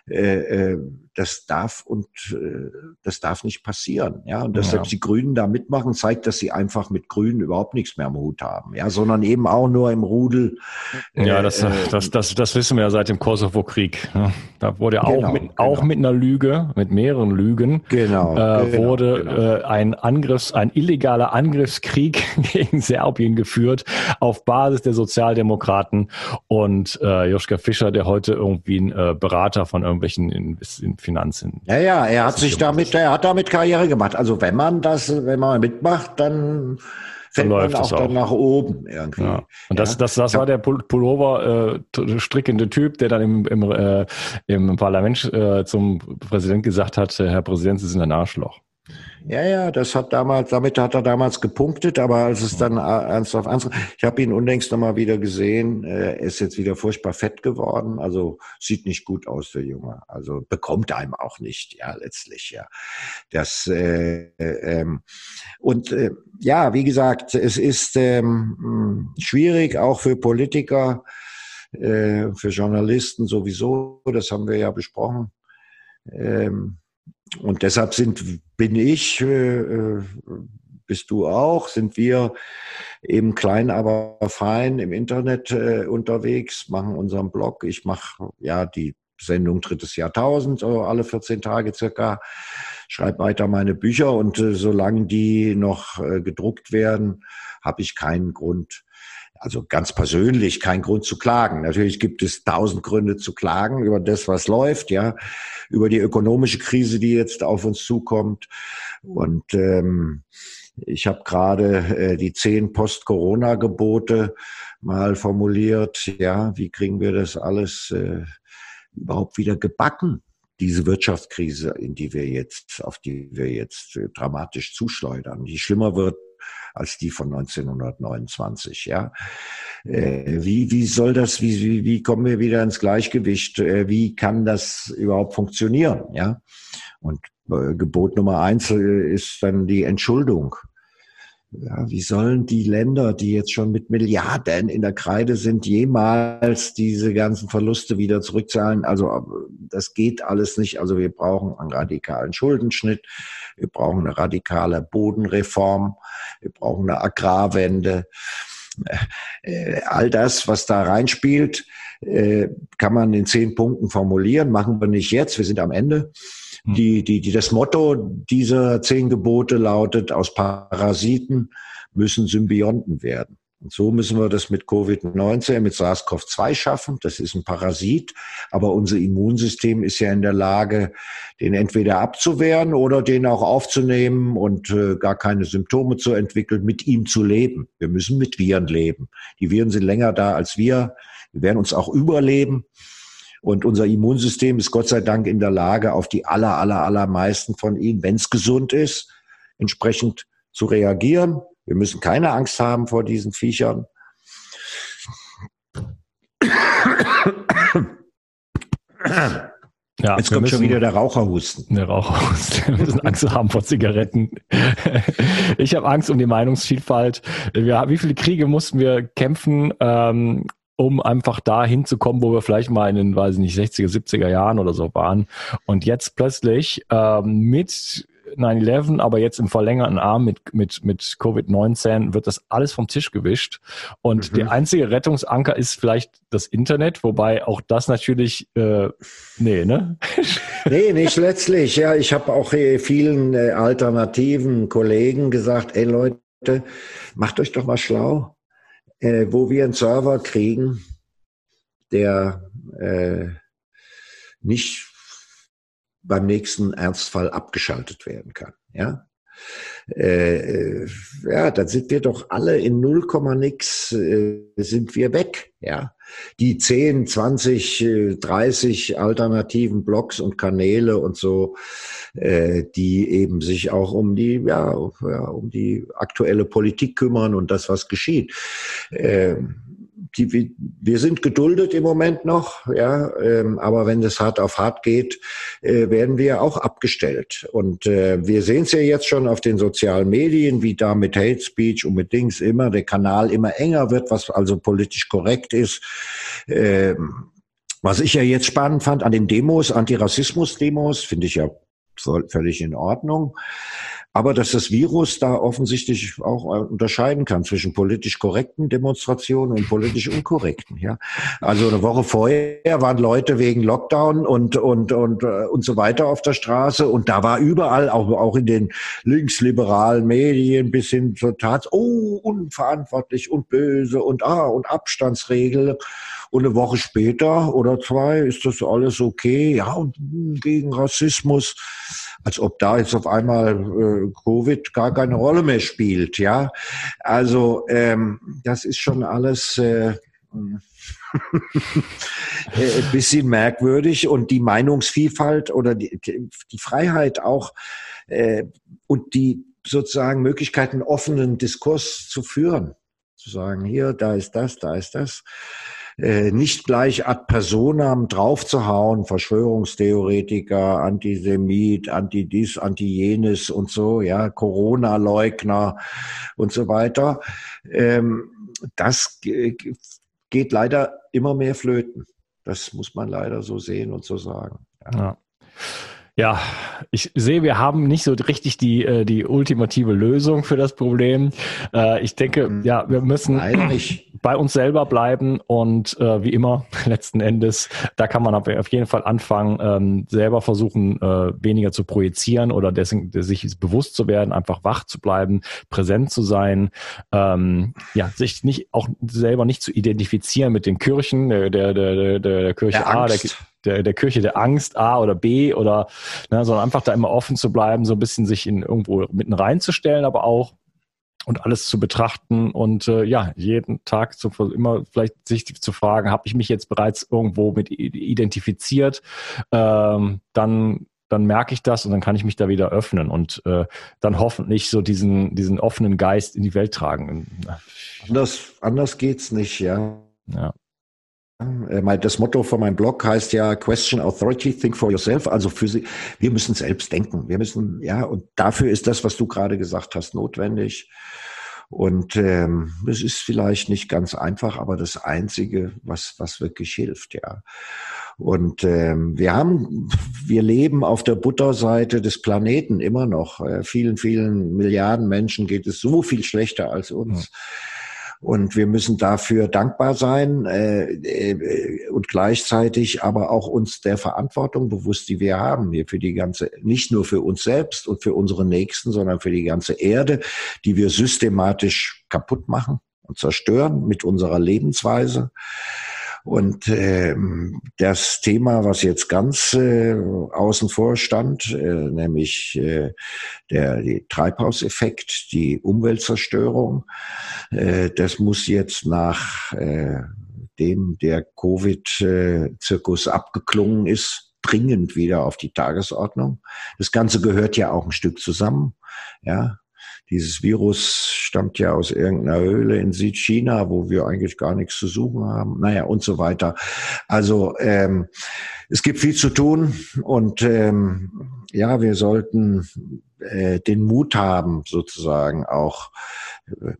äh, äh, das darf und äh, das darf nicht passieren. Ja, und dass ja. die Grünen da mitmachen, zeigt, dass sie einfach mit Grünen überhaupt nichts mehr am Hut haben. Ja, sondern eben auch nur im Rudel. Ja, das, äh, das, das, das wissen wir ja seit dem Kosovo-Krieg. Da wurde genau, auch, mit, genau. auch mit einer Lüge, mit mehreren Lügen, genau, äh, genau, wurde genau. Äh, ein Angriffs, ein illegaler Angriffskrieg gegen Serbien geführt auf Basis der Sozialdemokraten und äh, Joschka Fischer, der heute irgendwie ein äh, Berater von irgendwelchen in, in Finanzen. Ja, ja, er hat sich damit, er hat damit Karriere gemacht. Also wenn man das, wenn man mitmacht, dann fällt man auch, auch, dann nach oben irgendwie. Ja. Und das, das, das war der Pullover äh, strickende Typ, der dann im, im, äh, im Parlament äh, zum Präsident gesagt hat, Herr Präsident, Sie sind ein Arschloch. Ja, ja, das hat damals, damit hat er damals gepunktet, aber als es dann ernsthaft ernst, ich habe ihn unlängst nochmal wieder gesehen, er ist jetzt wieder furchtbar fett geworden, also sieht nicht gut aus, der Junge, also bekommt einem auch nicht, ja, letztlich, ja. Das, äh, äh, ähm, und äh, ja, wie gesagt, es ist ähm, schwierig, auch für Politiker, äh, für Journalisten sowieso, das haben wir ja besprochen, ähm, und deshalb sind, bin ich, äh, äh, bist du auch, sind wir eben klein, aber fein im Internet äh, unterwegs, machen unseren Blog. Ich mache ja die Sendung Drittes Jahrtausend, so alle 14 Tage circa, schreibe weiter meine Bücher und äh, solange die noch äh, gedruckt werden, habe ich keinen Grund, also ganz persönlich kein Grund zu klagen. Natürlich gibt es tausend Gründe zu klagen über das, was läuft, ja, über die ökonomische Krise, die jetzt auf uns zukommt. Und ähm, ich habe gerade äh, die zehn Post-Corona-Gebote mal formuliert. Ja, wie kriegen wir das alles äh, überhaupt wieder gebacken? diese Wirtschaftskrise, in die wir jetzt, auf die wir jetzt äh, dramatisch zuschleudern, die schlimmer wird als die von 1929. Ja, äh, wie wie soll das? Wie, wie wie kommen wir wieder ins Gleichgewicht? Äh, wie kann das überhaupt funktionieren? Ja, und äh, Gebot Nummer eins äh, ist dann die Entschuldung. Ja, wie sollen die Länder, die jetzt schon mit Milliarden in der Kreide sind, jemals diese ganzen Verluste wieder zurückzahlen? Also das geht alles nicht. Also wir brauchen einen radikalen Schuldenschnitt, wir brauchen eine radikale Bodenreform, wir brauchen eine Agrarwende. Äh, all das, was da reinspielt, äh, kann man in zehn Punkten formulieren. Machen wir nicht jetzt, wir sind am Ende. Hm. Die, die, die, das Motto dieser zehn Gebote lautet, aus Parasiten müssen Symbionten werden. Und so müssen wir das mit Covid-19, mit SARS-CoV-2 schaffen. Das ist ein Parasit. Aber unser Immunsystem ist ja in der Lage, den entweder abzuwehren oder den auch aufzunehmen und äh, gar keine Symptome zu entwickeln, mit ihm zu leben. Wir müssen mit Viren leben. Die Viren sind länger da als wir. Wir werden uns auch überleben. Und unser Immunsystem ist Gott sei Dank in der Lage, auf die aller, aller, allermeisten von ihnen, wenn es gesund ist, entsprechend zu reagieren. Wir müssen keine Angst haben vor diesen Viechern. Ja, Jetzt kommt müssen, schon wieder der Raucherhusten. Der Raucherhusten. Wir müssen Angst haben vor Zigaretten. Ich habe Angst um die Meinungsvielfalt. Wir, wie viele Kriege mussten wir kämpfen, ähm, um einfach da hinzukommen, wo wir vielleicht mal in den, weiß ich nicht, 60er, 70er Jahren oder so waren. Und jetzt plötzlich ähm, mit 9-11, aber jetzt im verlängerten Arm mit, mit, mit Covid-19 wird das alles vom Tisch gewischt. Und mhm. der einzige Rettungsanker ist vielleicht das Internet, wobei auch das natürlich, äh, nee, ne? nee, nicht letztlich. Ja, ich habe auch vielen äh, alternativen Kollegen gesagt, ey Leute, macht euch doch mal schlau, äh, wo wir einen Server kriegen, der äh, nicht beim nächsten Ernstfall abgeschaltet werden kann. Ja, äh, äh, ja, dann sind wir doch alle in 0, nix äh, sind wir weg. Ja, die 10, 20, 30 alternativen Blogs und Kanäle und so, äh, die eben sich auch um die, ja, um die aktuelle Politik kümmern und das, was geschieht. Äh, die, wir sind geduldet im Moment noch, ja, ähm, aber wenn es hart auf hart geht, äh, werden wir auch abgestellt. Und äh, wir sehen es ja jetzt schon auf den sozialen Medien, wie da mit Hate Speech und mit Dings immer der Kanal immer enger wird, was also politisch korrekt ist. Ähm, was ich ja jetzt spannend fand an den Demos, Antirassismus-Demos, finde ich ja völlig in Ordnung. Aber dass das Virus da offensichtlich auch äh, unterscheiden kann zwischen politisch korrekten Demonstrationen und politisch unkorrekten. Ja, also eine Woche vorher waren Leute wegen Lockdown und und und äh, und so weiter auf der Straße und da war überall auch auch in den linksliberalen Medien bis hin zur Tat, oh unverantwortlich und böse und ah und Abstandsregel und eine Woche später oder zwei ist das alles okay. Ja und gegen Rassismus als ob da jetzt auf einmal äh, Covid gar keine Rolle mehr spielt. Ja, also ähm, das ist schon alles. Äh, äh, ein bisschen merkwürdig und die Meinungsvielfalt oder die, die Freiheit auch äh, und die sozusagen Möglichkeiten, offenen Diskurs zu führen. Zu sagen, hier, da ist das, da ist das äh, nicht gleich ad personam draufzuhauen, Verschwörungstheoretiker, Antisemit, Anti-dies, Anti-jenes und so, ja, Corona-Leugner und so weiter. Ähm, das geht leider immer mehr flöten. Das muss man leider so sehen und so sagen. ja. ja. Ja, ich sehe, wir haben nicht so richtig die, äh, die ultimative Lösung für das Problem. Äh, ich denke, mhm. ja, wir müssen bei uns selber bleiben und äh, wie immer, letzten Endes, da kann man auf jeden Fall anfangen, ähm, selber versuchen, weniger zu projizieren oder dessen, sich bewusst zu werden, einfach wach zu bleiben, präsent zu sein, ähm, ja, sich nicht auch selber nicht zu identifizieren mit den Kirchen, der, der, der, der Kirche der A, der, der, der Kirche der Angst A oder B oder, ne, sondern einfach da immer offen zu bleiben, so ein bisschen sich in irgendwo mitten reinzustellen, aber auch und alles zu betrachten und äh, ja, jeden Tag zu, immer vielleicht sich zu fragen, habe ich mich jetzt bereits irgendwo mit identifiziert, ähm, dann dann merke ich das und dann kann ich mich da wieder öffnen und äh, dann hoffentlich so diesen, diesen offenen Geist in die Welt tragen. Anders, anders geht's nicht, ja. Ja. Äh, das Motto von meinem Blog heißt ja Question Authority, Think for Yourself. Also für Sie, wir müssen selbst denken. Wir müssen, ja, und dafür ist das, was du gerade gesagt hast, notwendig. Und ähm, es ist vielleicht nicht ganz einfach, aber das Einzige, was, was wirklich hilft, ja. Und ähm, wir haben, wir leben auf der Butterseite des Planeten immer noch. Äh, vielen, vielen Milliarden Menschen geht es so viel schlechter als uns. Ja. Und wir müssen dafür dankbar sein äh, äh, und gleichzeitig aber auch uns der Verantwortung bewusst, die wir haben hier für die ganze, nicht nur für uns selbst und für unsere Nächsten, sondern für die ganze Erde, die wir systematisch kaputt machen und zerstören mit unserer Lebensweise. Und äh, das Thema, was jetzt ganz äh, außen vor stand, äh, nämlich äh, der die Treibhauseffekt, die Umweltzerstörung, äh, das muss jetzt nach äh, dem der Covid-Zirkus abgeklungen ist, dringend wieder auf die Tagesordnung. Das Ganze gehört ja auch ein Stück zusammen. Ja, Dieses Virus stammt ja aus irgendeiner Höhle in Südchina, wo wir eigentlich gar nichts zu suchen haben. Naja, und so weiter. Also ähm, es gibt viel zu tun und ähm, ja, wir sollten äh, den Mut haben, sozusagen auch äh,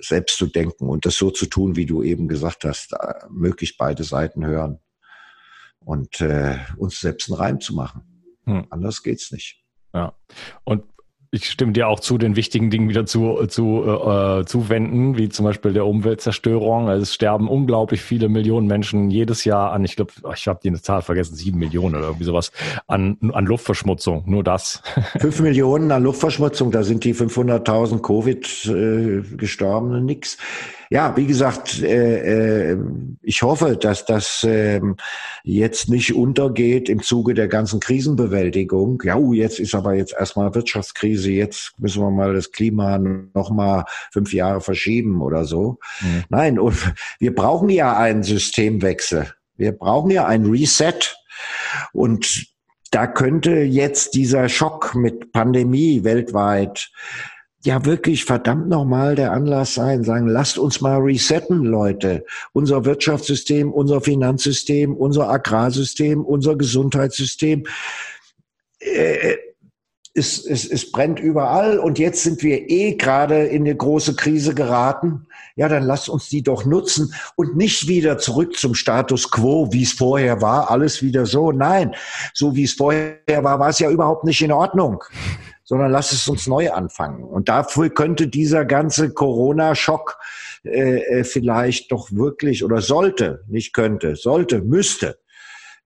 selbst zu denken und das so zu tun, wie du eben gesagt hast, äh, möglichst beide Seiten hören und äh, uns selbst einen Reim zu machen. Hm. Anders geht's nicht. Ja. Und ich stimme dir auch zu, den wichtigen Dingen wieder zu, zu äh, zuwenden, wie zum Beispiel der Umweltzerstörung. Also es sterben unglaublich viele Millionen Menschen jedes Jahr an, ich glaube, ich habe die Zahl vergessen, sieben Millionen oder irgendwie sowas, an, an Luftverschmutzung. Nur das. Fünf Millionen an Luftverschmutzung, da sind die 500.000 Covid-Gestorbenen äh, nix. Ja, wie gesagt, äh, äh, ich hoffe, dass das äh, jetzt nicht untergeht im Zuge der ganzen Krisenbewältigung. Ja, uh, jetzt ist aber jetzt erstmal Wirtschaftskrise, jetzt müssen wir mal das Klima noch mal fünf Jahre verschieben oder so. Mhm. Nein, und wir brauchen ja einen Systemwechsel. Wir brauchen ja ein Reset. Und da könnte jetzt dieser Schock mit Pandemie weltweit ja wirklich verdammt nochmal der Anlass sein, sagen, lasst uns mal resetten, Leute. Unser Wirtschaftssystem, unser Finanzsystem, unser Agrarsystem, unser Gesundheitssystem. Äh, es, es, es brennt überall und jetzt sind wir eh gerade in eine große Krise geraten. Ja, dann lasst uns die doch nutzen und nicht wieder zurück zum Status quo, wie es vorher war, alles wieder so. Nein, so wie es vorher war, war es ja überhaupt nicht in Ordnung sondern lass es uns neu anfangen. Und dafür könnte dieser ganze Corona-Schock äh, äh, vielleicht doch wirklich oder sollte, nicht könnte, sollte, müsste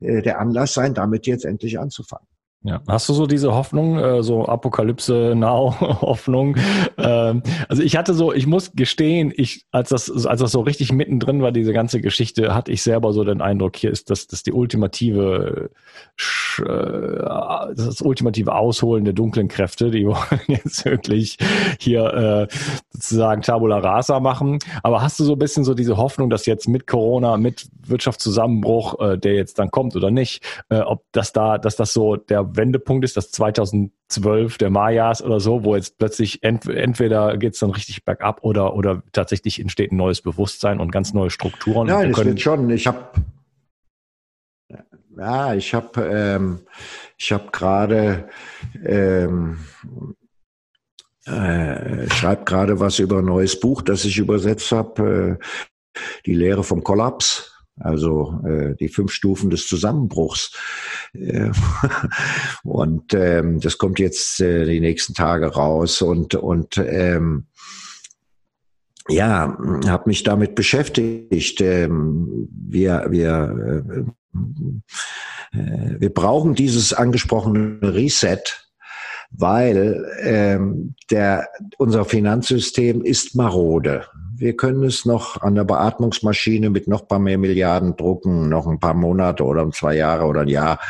äh, der Anlass sein, damit jetzt endlich anzufangen. Ja, hast du so diese Hoffnung, äh, so Apokalypse Now Hoffnung? Ähm, also ich hatte so, ich muss gestehen, ich als das als das so richtig mittendrin war diese ganze Geschichte, hatte ich selber so den Eindruck, hier ist das das die ultimative äh, das ultimative Ausholen der dunklen Kräfte, die wollen jetzt wirklich hier äh, sozusagen Tabula Rasa machen. Aber hast du so ein bisschen so diese Hoffnung, dass jetzt mit Corona, mit Wirtschaftszusammenbruch, äh, der jetzt dann kommt oder nicht, äh, ob das da, dass das so der Wendepunkt ist, das 2012 der Mayas oder so, wo jetzt plötzlich ent entweder geht es dann richtig bergab oder, oder tatsächlich entsteht ein neues Bewusstsein und ganz neue Strukturen. Nein, es wird schon. Ich habe ja, ich habe ähm, ich habe gerade ähm, äh, schreibe gerade was über ein neues Buch, das ich übersetzt habe, äh, die Lehre vom Kollaps also äh, die fünf Stufen des Zusammenbruchs. Äh, und ähm, das kommt jetzt äh, die nächsten Tage raus und und ähm, ja, habe mich damit beschäftigt. Ähm, wir wir äh, äh, wir brauchen dieses angesprochene Reset, weil ähm, der unser Finanzsystem ist marode wir können es noch an der Beatmungsmaschine mit noch paar mehr Milliarden drucken, noch ein paar Monate oder zwei Jahre oder ein Jahr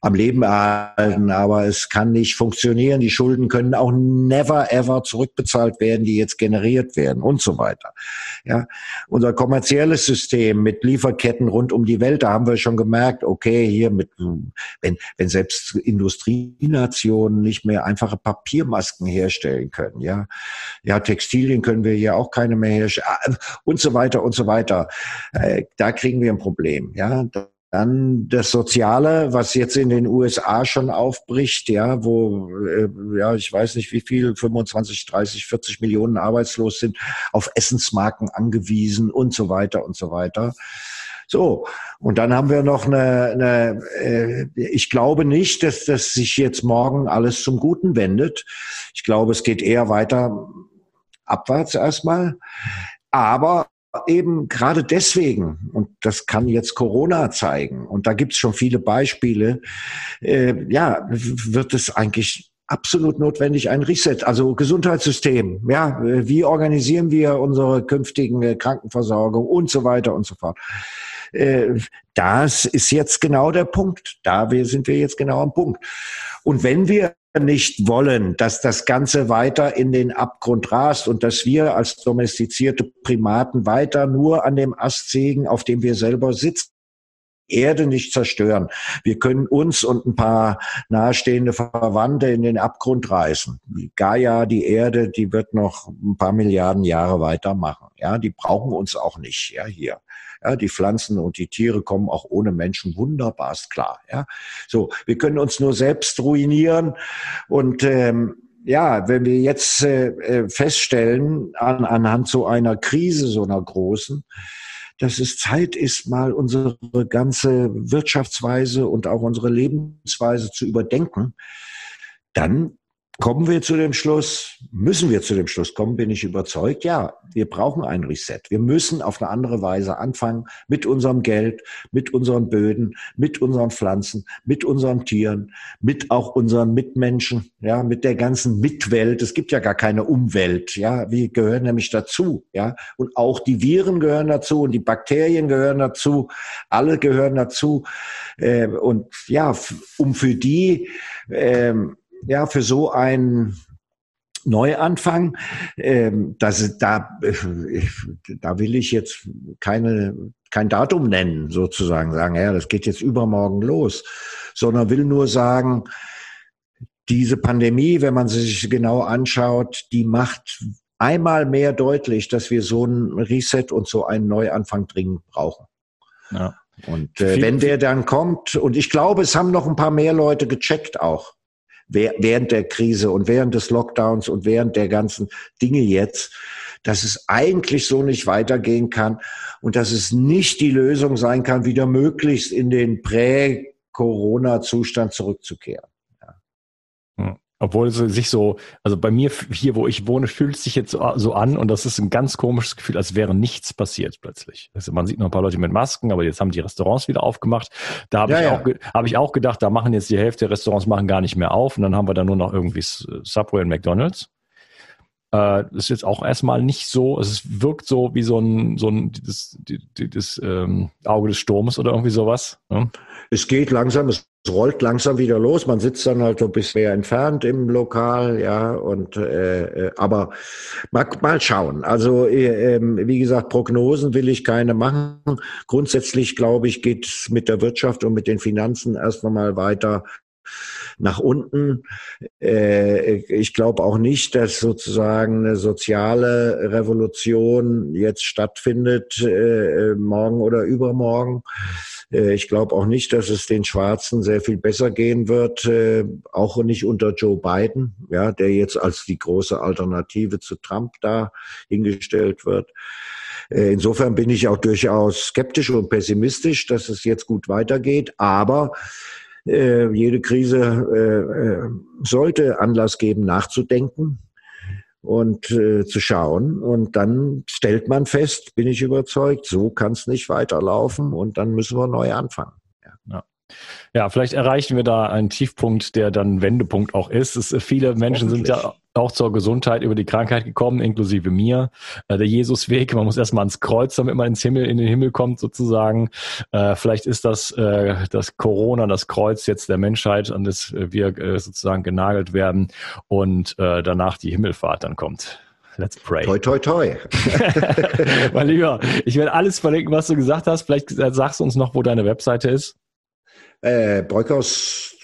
am Leben erhalten, aber es kann nicht funktionieren. Die Schulden können auch never ever zurückbezahlt werden, die jetzt generiert werden und so weiter. Ja, unser kommerzielles System mit Lieferketten rund um die Welt, da haben wir schon gemerkt, okay, hier mit, wenn, wenn selbst Industrienationen nicht mehr einfache Papiermasken herstellen können, ja, ja, Textilien können wir hier auch keine mehr herstellen und so weiter und so weiter. Äh, da kriegen wir ein Problem, ja. Dann das Soziale, was jetzt in den USA schon aufbricht, ja, wo, äh, ja, ich weiß nicht wie viel, 25, 30, 40 Millionen arbeitslos sind, auf Essensmarken angewiesen und so weiter und so weiter. So, und dann haben wir noch eine, eine äh, ich glaube nicht, dass das sich jetzt morgen alles zum Guten wendet. Ich glaube, es geht eher weiter abwärts erstmal. Aber eben gerade deswegen, und das kann jetzt Corona zeigen, und da gibt es schon viele Beispiele, äh, ja, wird es eigentlich absolut notwendig ein Reset, also Gesundheitssystem. Ja, wie organisieren wir unsere künftigen Krankenversorgung und so weiter und so fort. Äh, das ist jetzt genau der Punkt. Da sind wir jetzt genau am Punkt. Und wenn wir nicht wollen, dass das Ganze weiter in den Abgrund rast und dass wir als domestizierte Primaten weiter nur an dem Ast sägen, auf dem wir selber sitzen, Erde nicht zerstören. Wir können uns und ein paar nahestehende Verwandte in den Abgrund reißen. Gaia, die Erde, die wird noch ein paar Milliarden Jahre weitermachen. Ja, die brauchen uns auch nicht, ja, hier. Ja, die Pflanzen und die Tiere kommen auch ohne Menschen wunderbarst klar. Ja, so wir können uns nur selbst ruinieren und ähm, ja, wenn wir jetzt äh, äh, feststellen an, anhand so einer Krise, so einer großen, dass es Zeit ist, mal unsere ganze Wirtschaftsweise und auch unsere Lebensweise zu überdenken, dann Kommen wir zu dem Schluss, müssen wir zu dem Schluss kommen, bin ich überzeugt, ja, wir brauchen ein Reset. Wir müssen auf eine andere Weise anfangen mit unserem Geld, mit unseren Böden, mit unseren Pflanzen, mit unseren Tieren, mit auch unseren Mitmenschen, ja, mit der ganzen Mitwelt. Es gibt ja gar keine Umwelt, ja, wir gehören nämlich dazu, ja, und auch die Viren gehören dazu und die Bakterien gehören dazu, alle gehören dazu. Äh, und ja, um für die, ähm, ja, für so ein Neuanfang, ähm, das, da, äh, da will ich jetzt keine, kein Datum nennen, sozusagen, sagen, ja, das geht jetzt übermorgen los, sondern will nur sagen, diese Pandemie, wenn man sie sich genau anschaut, die macht einmal mehr deutlich, dass wir so ein Reset und so einen Neuanfang dringend brauchen. Ja. Und äh, wenn der dann kommt, und ich glaube, es haben noch ein paar mehr Leute gecheckt auch, während der Krise und während des Lockdowns und während der ganzen Dinge jetzt, dass es eigentlich so nicht weitergehen kann und dass es nicht die Lösung sein kann, wieder möglichst in den Prä-Corona-Zustand zurückzukehren. Obwohl es sich so, also bei mir hier, wo ich wohne, fühlt es sich jetzt so, an und das ist ein ganz komisches Gefühl, als wäre nichts passiert plötzlich. Also man sieht noch ein paar Leute mit Masken, aber jetzt haben die Restaurants wieder aufgemacht. Da habe ja, ich, ja. Auch, hab ich auch gedacht, da machen jetzt die Hälfte der Restaurants machen gar nicht mehr auf und dann haben wir da nur noch irgendwie Subway und McDonalds. Äh, ist jetzt auch erstmal nicht so, es wirkt so wie so ein, so ein das, das, das ähm, Auge des Sturms oder irgendwie sowas. Ne? Es geht langsam, es rollt langsam wieder los. Man sitzt dann halt so ein bisschen mehr entfernt im Lokal, ja, und äh, äh aber mal, mal schauen. Also äh, wie gesagt, Prognosen will ich keine machen. Grundsätzlich glaube ich, geht es mit der Wirtschaft und mit den Finanzen erst einmal weiter nach unten. Äh, ich glaube auch nicht, dass sozusagen eine soziale Revolution jetzt stattfindet, äh, morgen oder übermorgen. Äh, ich glaube auch nicht, dass es den Schwarzen sehr viel besser gehen wird, auch nicht unter Joe Biden, ja, der jetzt als die große Alternative zu Trump da hingestellt wird. Insofern bin ich auch durchaus skeptisch und pessimistisch, dass es jetzt gut weitergeht. Aber äh, jede Krise äh, äh, sollte Anlass geben, nachzudenken und äh, zu schauen. Und dann stellt man fest, bin ich überzeugt, so kann es nicht weiterlaufen und dann müssen wir neu anfangen. Ja. ja. Ja, vielleicht erreichen wir da einen Tiefpunkt, der dann Wendepunkt auch ist. Es, viele Menschen sind ja auch zur Gesundheit über die Krankheit gekommen, inklusive mir. Äh, der Jesusweg, man muss erstmal ans Kreuz, damit man ins Himmel, in den Himmel kommt, sozusagen. Äh, vielleicht ist das, äh, das Corona, das Kreuz jetzt der Menschheit, an das wir sozusagen genagelt werden und danach die Himmelfahrt dann kommt. Let's pray. Toi, toi, toi. mein Lieber, ich werde alles verlinken, was du gesagt hast. Vielleicht sagst du uns noch, wo deine Webseite ist. Äh, Broeckers,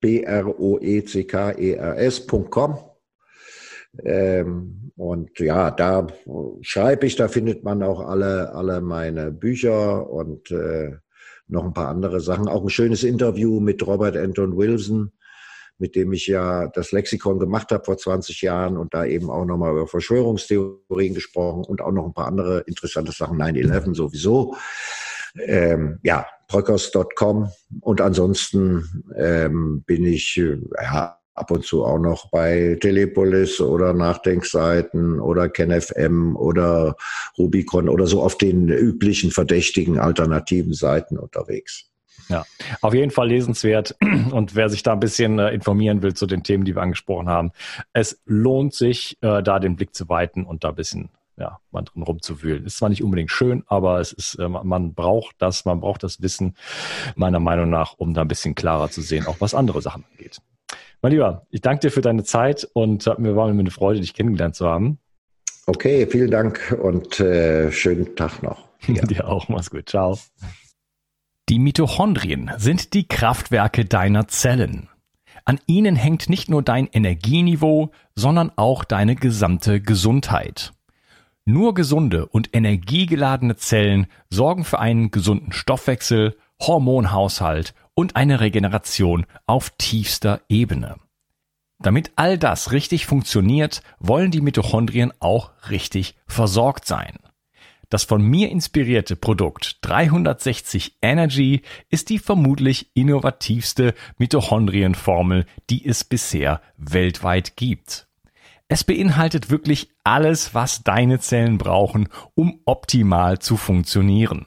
B-R-O-E-C-K-E-R-S.com. Ähm, und ja, da schreibe ich, da findet man auch alle, alle meine Bücher und äh, noch ein paar andere Sachen. Auch ein schönes Interview mit Robert Anton Wilson, mit dem ich ja das Lexikon gemacht habe vor 20 Jahren und da eben auch nochmal über Verschwörungstheorien gesprochen und auch noch ein paar andere interessante Sachen, 9-11 sowieso. Ähm, ja, bröckers.com und ansonsten ähm, bin ich äh, ja, ab und zu auch noch bei Telepolis oder Nachdenkseiten oder KenFM oder Rubicon oder so auf den üblichen verdächtigen alternativen Seiten unterwegs. Ja, auf jeden Fall lesenswert. Und wer sich da ein bisschen äh, informieren will zu den Themen, die wir angesprochen haben, es lohnt sich, äh, da den Blick zu weiten und da ein bisschen ja, mal drin rumzuwühlen. Ist zwar nicht unbedingt schön, aber es ist, äh, man braucht das, man braucht das Wissen, meiner Meinung nach, um da ein bisschen klarer zu sehen, auch was andere Sachen angeht. Mein Lieber, ich danke dir für deine Zeit und mir war mir eine Freude, dich kennengelernt zu haben. Okay, vielen Dank und äh, schönen Tag noch. Ja. dir auch, mach's gut. Ciao. Die Mitochondrien sind die Kraftwerke deiner Zellen. An ihnen hängt nicht nur dein Energieniveau, sondern auch deine gesamte Gesundheit. Nur gesunde und energiegeladene Zellen sorgen für einen gesunden Stoffwechsel, Hormonhaushalt und eine Regeneration auf tiefster Ebene. Damit all das richtig funktioniert, wollen die Mitochondrien auch richtig versorgt sein. Das von mir inspirierte Produkt 360 Energy ist die vermutlich innovativste Mitochondrienformel, die es bisher weltweit gibt. Es beinhaltet wirklich alles, was deine Zellen brauchen, um optimal zu funktionieren.